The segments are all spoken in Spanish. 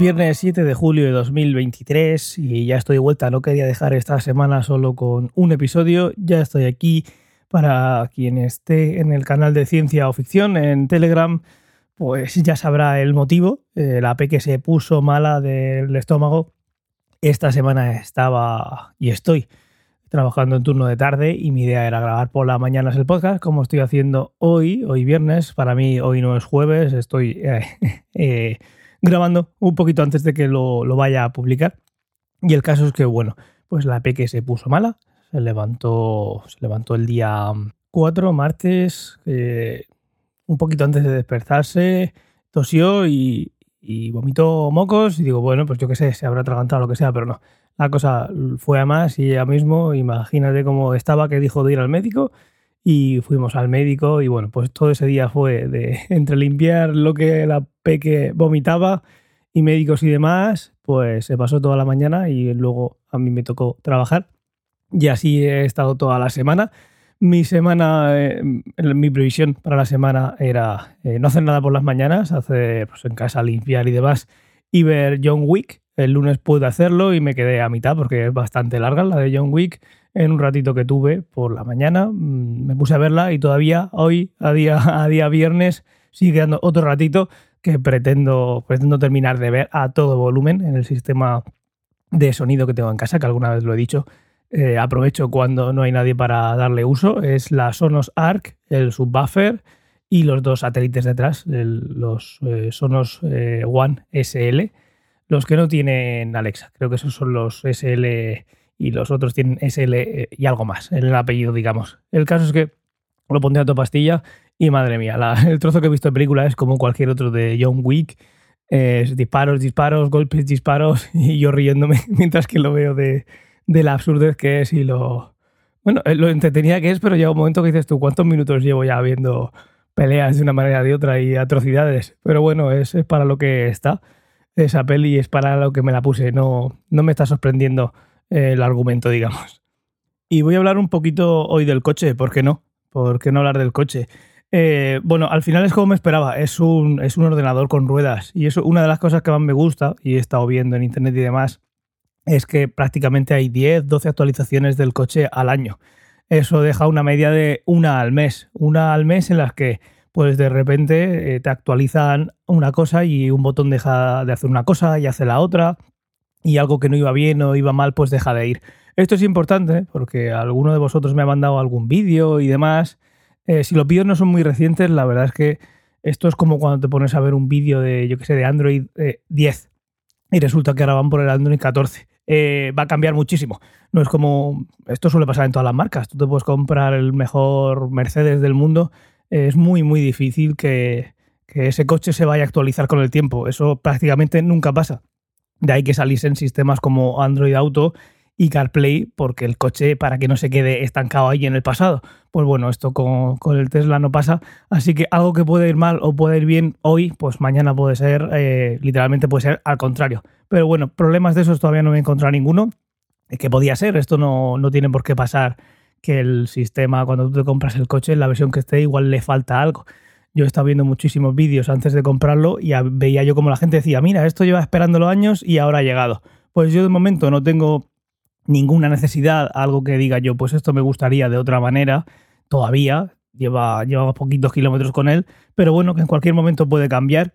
Viernes 7 de julio de 2023 y ya estoy de vuelta. No quería dejar esta semana solo con un episodio. Ya estoy aquí para quien esté en el canal de ciencia o ficción en Telegram, pues ya sabrá el motivo. Eh, la P que se puso mala del estómago. Esta semana estaba y estoy trabajando en turno de tarde y mi idea era grabar por las mañanas el podcast, como estoy haciendo hoy, hoy viernes. Para mí hoy no es jueves, estoy... Eh, eh, grabando un poquito antes de que lo, vaya a publicar. Y el caso es que, bueno, pues la que se puso mala, se levantó, se levantó el día 4, martes, eh, un poquito antes de despertarse, tosió y, y, vomitó mocos. Y digo, bueno, pues yo qué sé, se habrá atragantado lo que sea, pero no. La cosa fue a más y ya mismo, imagínate cómo estaba que dijo de ir al médico y fuimos al médico y bueno, pues todo ese día fue de entre limpiar lo que la peque vomitaba y médicos y demás, pues se pasó toda la mañana y luego a mí me tocó trabajar y así he estado toda la semana. Mi semana, eh, mi previsión para la semana era eh, no hacer nada por las mañanas, hacer pues, en casa limpiar y demás y ver John Wick. El lunes pude hacerlo y me quedé a mitad porque es bastante larga la de John Wick en un ratito que tuve por la mañana. Mm, me puse a verla y todavía hoy, a día, a día viernes, sigue quedando otro ratito que pretendo, pretendo terminar de ver a todo volumen en el sistema de sonido que tengo en casa, que alguna vez lo he dicho. Eh, aprovecho cuando no hay nadie para darle uso. Es la Sonos Arc, el subwoofer y los dos satélites detrás, los eh, Sonos eh, One SL, los que no tienen Alexa. Creo que esos son los SL y los otros tienen SL eh, y algo más el apellido, digamos. El caso es que lo pondré a tu pastilla y madre mía, el trozo que he visto en película es como cualquier otro de John Wick. disparos, disparos, golpes, disparos y yo riéndome mientras que lo veo de, la absurdez que es y lo... Bueno, eh, lo entretenida que es, pero llega un momento que dices tú, ¿cuántos minutos llevo ya viendo peleas de una manera o de otra y atrocidades? Pero bueno, es, es para lo que está esa peli, es para lo que me la puse, no, no me está sorprendiendo el argumento, digamos. Y voy a hablar un poquito hoy del coche, ¿por qué no? ¿Por qué no hablar del coche? Eh, bueno, al final es como me esperaba, es un, es un ordenador con ruedas y eso una de las cosas que más me gusta y he estado viendo en internet y demás es que prácticamente hay 10, 12 actualizaciones del coche al año. Eso deja una media de una al mes, una al mes en las que pues de repente eh, te actualizan una cosa y un botón deja de hacer una cosa y hace la otra y algo que no iba bien o iba mal, pues deja de ir. Esto es importante porque alguno de vosotros me ha mandado algún vídeo y demás. Eh, si los vídeos no son muy recientes, la verdad es que esto es como cuando te pones a ver un vídeo de, yo que sé, de Android 10 eh, y resulta que ahora van por el Android 14. Eh, va a cambiar muchísimo. No es como. Esto suele pasar en todas las marcas. Tú te puedes comprar el mejor Mercedes del mundo. es muy, muy difícil que, que ese coche se vaya a actualizar con el tiempo. Eso prácticamente nunca pasa. De ahí que saliesen sistemas como Android Auto y CarPlay, porque el coche, para que no se quede estancado ahí en el pasado. Pues bueno, esto con, el Tesla no pasa. Así que algo que puede ir mal o puede ir bien hoy, pues mañana puede ser, eh, literalmente puede ser al contrario. Pero bueno, problemas de esos todavía no me he encontrado ninguno. Que podía ser, esto no, no tiene por qué pasar que el sistema, cuando tú te compras el coche, en la versión que esté, igual le falta algo. Yo he estado viendo muchísimos vídeos antes de comprarlo y veía yo como la gente decía, mira, esto lleva esperándolo años y ahora ha llegado. Pues yo de momento no tengo ninguna necesidad, algo que diga yo, pues esto me gustaría de otra manera, todavía, lleva, llevamos poquitos kilómetros con él, pero bueno, que en cualquier momento puede cambiar.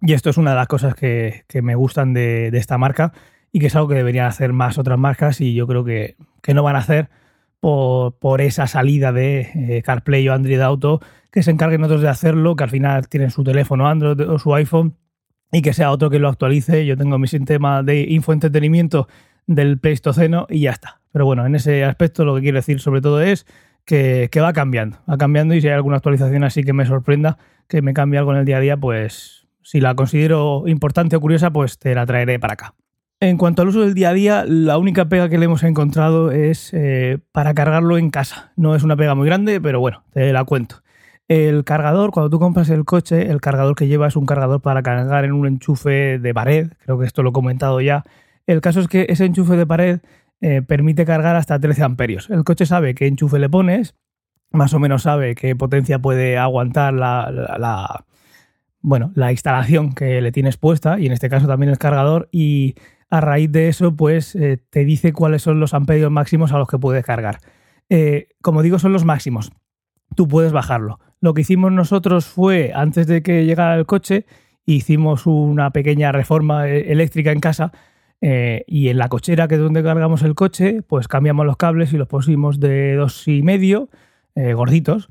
Y esto es una de las cosas que, me gustan de, esta marca y que es algo que deberían hacer más otras marcas y yo creo que, que no van a hacer por, esa salida de eh, CarPlay o Android Auto, que se encarguen otros de hacerlo, que al final tienen su teléfono Android o su iPhone y que sea otro que lo actualice. Yo tengo mi sistema de infoentretenimiento del Pleistoceno y ya está. Pero bueno, en ese aspecto lo que quiero decir sobre todo es que, que va cambiando, va cambiando y si hay alguna actualización así que me sorprenda, que me cambie algo en el día a día, pues si la considero importante o curiosa, pues te la traeré para acá. En cuanto al uso del día a día, la única pega que le hemos encontrado es eh, para cargarlo en casa. No es una pega muy grande, pero bueno, te la cuento. El cargador, cuando tú compras el coche, el cargador que lleva es un cargador para cargar en un enchufe de pared. Creo que esto lo he comentado ya. El caso es que ese enchufe de pared eh, permite cargar hasta 13 amperios. El coche sabe qué enchufe le pones, más o menos sabe qué potencia puede aguantar la bueno, la instalación que le tienes puesta y en este caso también el cargador y a raíz de eso pues eh, te dice cuáles son los amperios máximos a los que puedes cargar. Eh, como digo, son los máximos. Tú puedes bajarlo. Lo que hicimos nosotros fue, antes de que llegara el coche, hicimos una pequeña reforma eh, eléctrica en casa y en la cochera, que es donde cargamos el coche, pues cambiamos los cables y los pusimos de dos y medio, gorditos,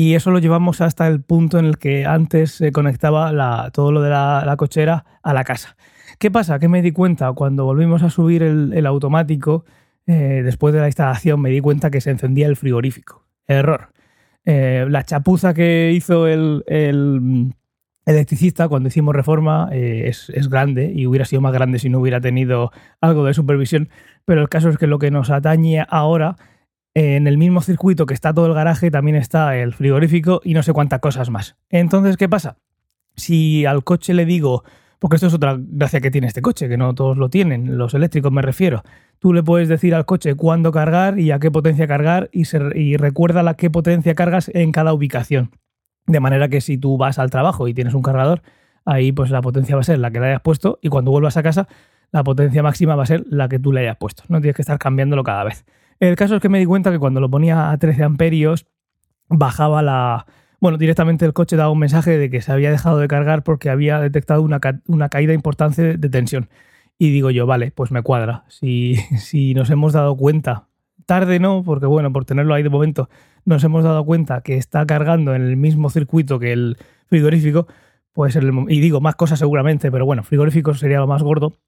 y eso lo llevamos hasta el punto en el que antes se conectaba todo lo de la, cochera a la casa. ¿Qué pasa? Que me di cuenta cuando volvimos a subir el, automático, eh, después de la instalación, me di cuenta que se encendía el frigorífico. Error. Eh, la chapuza que hizo el, electricista cuando hicimos reforma eh, es, es, grande y hubiera sido más grande si no hubiera tenido algo de supervisión, pero el caso es que lo que nos atañe ahora en el mismo circuito que está todo el garaje también está el frigorífico y no sé cuántas cosas más. Entonces, ¿qué pasa? Si al coche le digo, porque esto es otra gracia que tiene este coche, que no todos lo tienen, los eléctricos me refiero, tú le puedes decir al coche cuándo cargar y a qué potencia cargar y, y recuerda a qué potencia cargas en cada ubicación. De manera que si tú vas al trabajo y tienes un cargador, ahí pues la potencia va a ser la que le hayas puesto y cuando vuelvas a casa la potencia máxima va a ser la que tú le hayas puesto. No tienes que estar cambiándolo cada vez. El caso es que me di cuenta que cuando lo ponía a 13 amperios, bajaba la... Bueno, directamente el coche daba un mensaje de que se había dejado de cargar porque había detectado una, caída importante de tensión. Y digo yo, vale, pues me cuadra. Si, si nos hemos dado cuenta, tarde no, porque bueno, por tenerlo ahí de momento, nos hemos dado cuenta que está cargando en el mismo circuito que el frigorífico, pues y digo más cosas seguramente, pero bueno, frigorífico sería lo más gordo,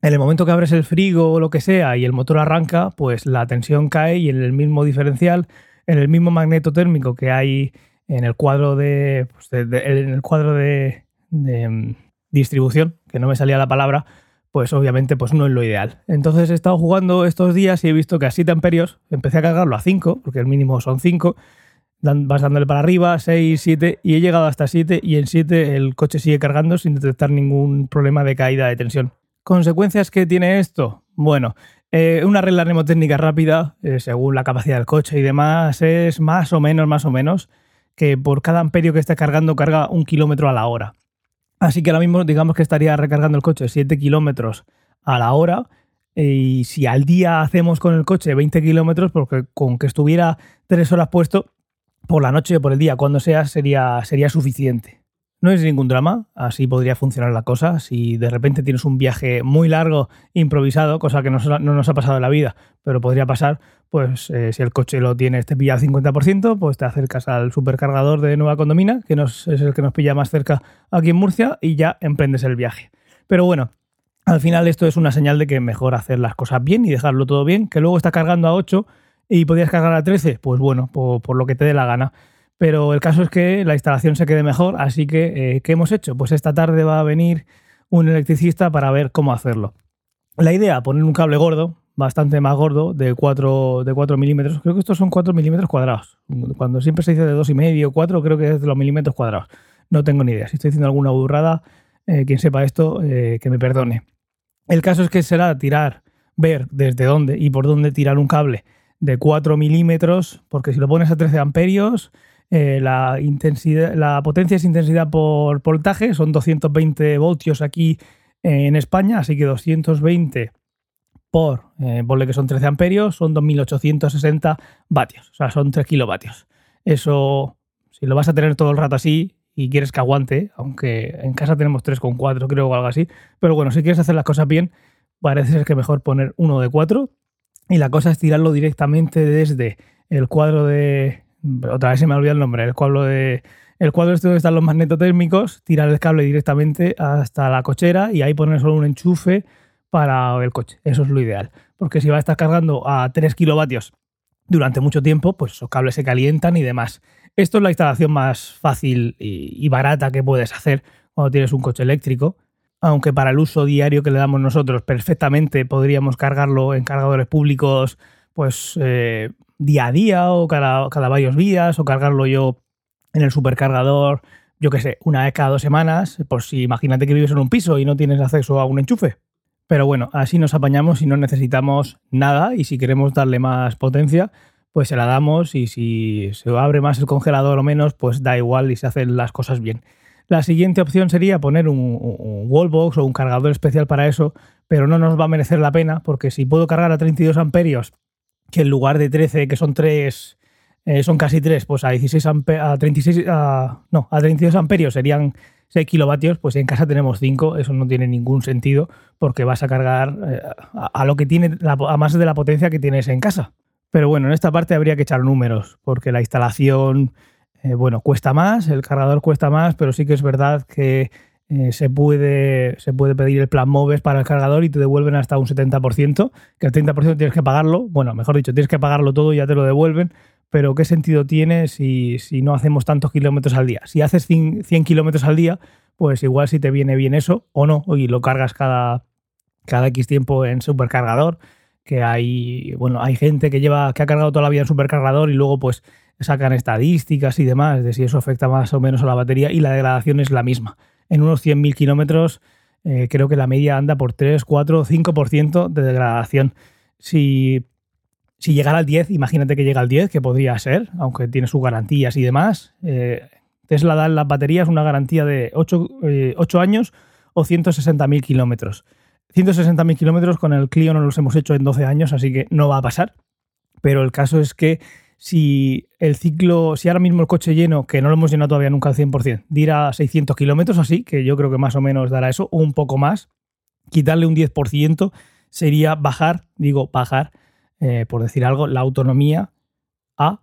en el momento que abres el frigo o lo que sea y el motor arranca, pues la tensión cae y en el mismo diferencial, en el mismo magneto térmico que hay en el cuadro de, pues en el cuadro de, distribución, que no me salía la palabra, pues obviamente pues no es lo ideal. Entonces he estado jugando estos días y he visto que a 7 amperios empecé a cargarlo a 5, porque el mínimo son 5, vas dándole para arriba, 6, 7 y he llegado hasta 7 y en 7 el coche sigue cargando sin detectar ningún problema de caída de tensión. ¿Consecuencias que tiene esto? Bueno, eh, una regla mnemotécnica rápida, eh, según la capacidad del coche y demás, es más o menos, más o menos, que por cada amperio que esté cargando carga un kilómetro a la hora. Así que ahora mismo digamos que estaría recargando el coche 7 kilómetros a la hora y si al día hacemos con el coche 20 kilómetros, porque con que estuviera 3 horas puesto, por la noche o por el día, cuando sea, sería, sería suficiente. No es ningún drama, así podría funcionar la cosa. Si de repente tienes un viaje muy largo, improvisado, cosa que no, nos ha pasado en la vida, pero podría pasar, pues eh, si el coche lo tienes, te pilla al 50%, pues te acercas al supercargador de Nueva Condomina, que es el que nos pilla más cerca aquí en Murcia, y ya emprendes el viaje. Pero bueno, al final esto es una señal de que mejor hacer las cosas bien y dejarlo todo bien, que luego está cargando a 8 y podrías cargar a 13, pues bueno, por lo que te dé la gana. Pero el caso es que la instalación se quede mejor, así que eh, ¿qué hemos hecho? Pues esta tarde va a venir un electricista para ver cómo hacerlo. La idea, poner un cable gordo, bastante más gordo, de 4, de 4 milímetros. Creo que estos son 4 milímetros cuadrados. Cuando siempre se dice de 2,5 o 4, creo que es de los milímetros cuadrados. No tengo ni idea. Si estoy diciendo alguna burrada, eh, quien sepa esto, eh, que me perdone. El caso es que será tirar, ver desde dónde y por dónde tirar un cable de 4 milímetros, porque si lo pones a 13 amperios, eh, la, intensidad, la potencia es intensidad por voltaje, son 220 voltios aquí en España, así que 220 por, eh, ponle que son 13 amperios, son 2860 vatios, o sea, son 3 kilovatios. Eso, si lo vas a tener todo el rato así y quieres que aguante, aunque en casa tenemos 3,4 creo o algo así, pero bueno, si quieres hacer las cosas bien, parece ser que mejor poner uno de 4 y la cosa es tirarlo directamente desde el cuadro de, otra vez se me olvidado el nombre, el cuadro de el cuadro este donde están los magnetotérmicos, tirar el cable directamente hasta la cochera y ahí poner solo un enchufe para el coche. Eso es lo ideal. Porque si va a estar cargando a 3 kilovatios durante mucho tiempo, pues esos cables se calientan y demás. Esto es la instalación más fácil y, barata que puedes hacer cuando tienes un coche eléctrico. Aunque para el uso diario que le damos nosotros, perfectamente podríamos cargarlo en cargadores públicos, pues eh, día a día o cada, cada varios días o cargarlo yo en el supercargador, yo qué sé, una vez cada dos semanas, si imagínate que vives en un piso y no tienes acceso a un enchufe. Pero bueno, así nos apañamos y no necesitamos nada y si queremos darle más potencia, pues se la damos y si se abre más el congelador o menos, pues da igual y se hacen las cosas bien. La siguiente opción sería poner un, un wallbox o un cargador especial para eso, pero no nos va a merecer la pena porque si puedo cargar a 32 amperios, que en lugar de 13, que son 3, eh, son casi 3, pues a 16 a 36, no, a 32 amperios serían 6 kilovatios, pues en casa tenemos 5, eso no tiene ningún sentido porque vas a cargar eh, a, lo que tiene, a más de la potencia que tienes en casa. Pero bueno, en esta parte habría que echar números porque la instalación, eh, bueno, cuesta más, el cargador cuesta más, pero sí que es verdad que eh, se, puede, se puede pedir el plan MOVES para el cargador y te devuelven hasta un 70%, que el 30% tienes que pagarlo, bueno, mejor dicho, tienes que pagarlo todo y ya te lo devuelven, pero ¿qué sentido tiene si, si no hacemos tantos kilómetros al día? Si haces 100, kilómetros al día, pues igual si te viene bien eso o no, y lo cargas cada, cada X tiempo en supercargador, que hay, bueno, hay gente que lleva, que ha cargado toda la vida en supercargador y luego pues sacan estadísticas y demás de si eso afecta más o menos a la batería y la degradación es la misma en unos 100.000 kilómetros eh, creo que la media anda por 3, 4, 5% de degradación. Si, llegara al 10, imagínate que llega al 10, que podría ser, aunque tiene sus garantías y demás. Eh, Tesla da en las baterías una garantía de 8, eh, años o 160.000 kilómetros. 160.000 kilómetros con el Clio no los hemos hecho en 12 años, así que no va a pasar. Pero el caso es que si el ciclo, si ahora mismo el coche lleno, que no lo hemos llenado todavía nunca al 100%, dirá 600 kilómetros así, que yo creo que más o menos dará eso, un poco más, quitarle un 10% sería bajar, digo bajar, eh, por decir algo, la autonomía a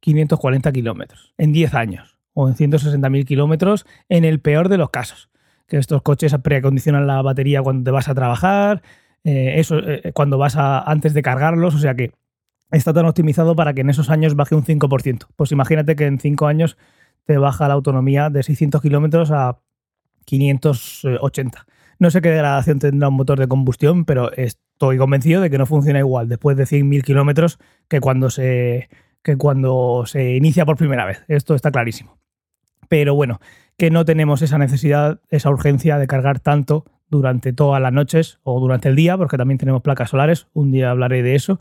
540 kilómetros en 10 años o en 160.000 kilómetros en el peor de los casos. Que estos coches preacondicionan la batería cuando te vas a trabajar, eh, eso eh, cuando vas a antes de cargarlos, o sea que está tan optimizado para que en esos años baje un 5%. Pues imagínate que en 5 años te baja la autonomía de 600 kilómetros a 580. No sé qué degradación tendrá un motor de combustión, pero estoy convencido de que no funciona igual después de 100.000 kilómetros que cuando se que cuando se inicia por primera vez. Esto está clarísimo. Pero bueno, que no tenemos esa necesidad, esa urgencia de cargar tanto durante todas las noches o durante el día, porque también tenemos placas solares. Un día hablaré de eso.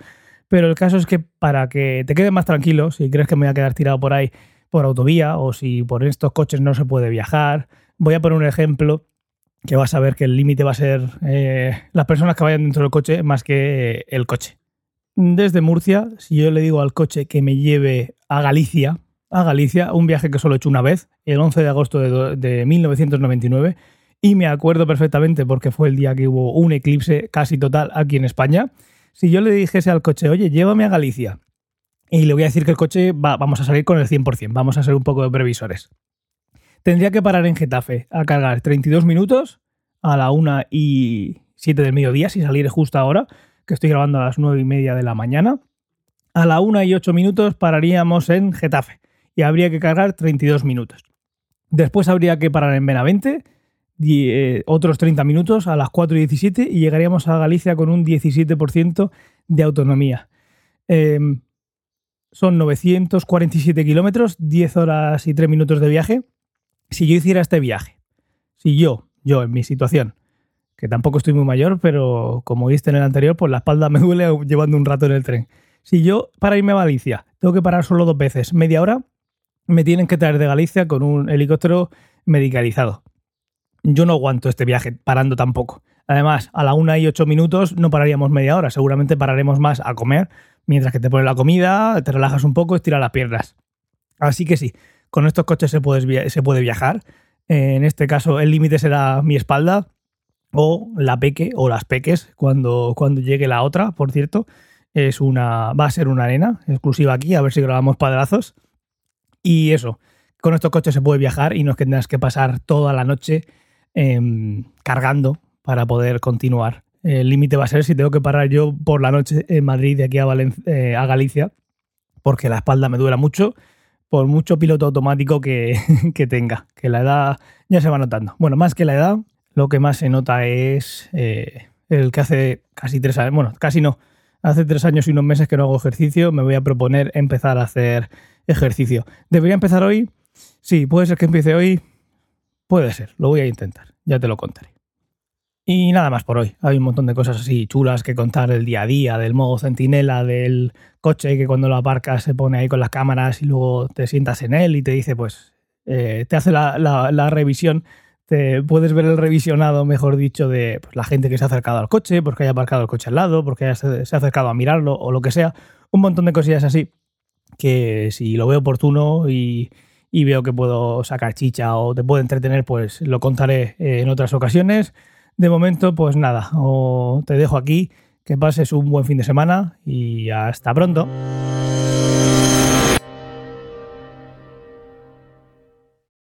Pero el caso es que para que te quedes más tranquilo, si crees que me voy a quedar tirado por ahí por autovía o si por estos coches no se puede viajar, voy a poner un ejemplo que vas a ver que el límite va a ser eh, las personas que vayan dentro del coche más que el coche. Desde Murcia, si yo le digo al coche que me lleve a Galicia, a Galicia, un viaje que solo he hecho una vez, el 11 de agosto de, de 1999, y me acuerdo perfectamente porque fue el día que hubo un eclipse casi total aquí en España, si yo le dijese al coche, oye, llévame a Galicia, y le voy a decir que el coche va, vamos a salir con el 100%, vamos a ser un poco de previsores. Tendría que parar en Getafe a cargar 32 minutos a la 1 y 7 del mediodía, si salir justo ahora, que estoy grabando a las 9 y media de la mañana. A la 1 y 8 minutos pararíamos en Getafe y habría que cargar 32 minutos. Después habría que parar en Benavente eh, otros 30 minutos a las 4 y 17 y llegaríamos a Galicia con un 17% de autonomía. Em, son 947 kilómetros, 10 horas y 3 minutos de viaje. Si yo hiciera este viaje, si yo, yo en mi situación, que tampoco estoy muy mayor, pero como viste en el anterior, pues la espalda me duele llevando un rato en el tren. Si yo para irme a Galicia tengo que parar solo dos veces, media hora, me tienen que traer de Galicia con un helicóptero medicalizado yo no aguanto este viaje parando tampoco. Además, a la una y ocho minutos no pararíamos media hora, seguramente pararemos más a comer, mientras que te pones la comida, te relajas un poco, estiras las piernas. Así que sí, con estos coches se puede, se puede viajar. En este caso, el límite será mi espalda o la peque o las peques cuando, cuando llegue la otra, por cierto. Es una, va a ser una arena exclusiva aquí, a ver si grabamos padrazos. Y eso, con estos coches se puede viajar y no es que tengas que pasar toda la noche Em, cargando para poder continuar. El límite va a ser si tengo que parar yo por la noche en Madrid de aquí a, eh, a Galicia, porque la espalda me duela mucho, por mucho piloto automático que, tenga, que la edad ya se va notando. Bueno, más que la edad, lo que más se nota es eh, el que hace casi tres años, bueno, casi no, hace tres años y unos meses que no hago ejercicio, me voy a proponer empezar a hacer ejercicio. ¿Debería empezar hoy? Sí, puede ser que empiece hoy, Puede ser, lo voy a intentar, ya te lo contaré. Y nada más por hoy. Hay un montón de cosas así chulas que contar del día a día, del modo centinela, del coche que cuando lo aparcas se pone ahí con las cámaras y luego te sientas en él y te dice, pues, eh, te hace la, revisión, te puedes ver el revisionado, mejor dicho, de pues, la gente que se ha acercado al coche, porque haya aparcado el coche al lado, porque se, se ha acercado a mirarlo o lo que sea. Un montón de cosillas así que si lo veo oportuno y, veo que puedo sacar chicha o te puedo entretener, pues lo contaré en otras ocasiones. De momento, pues nada, te dejo aquí, que pases un buen fin de semana y hasta pronto.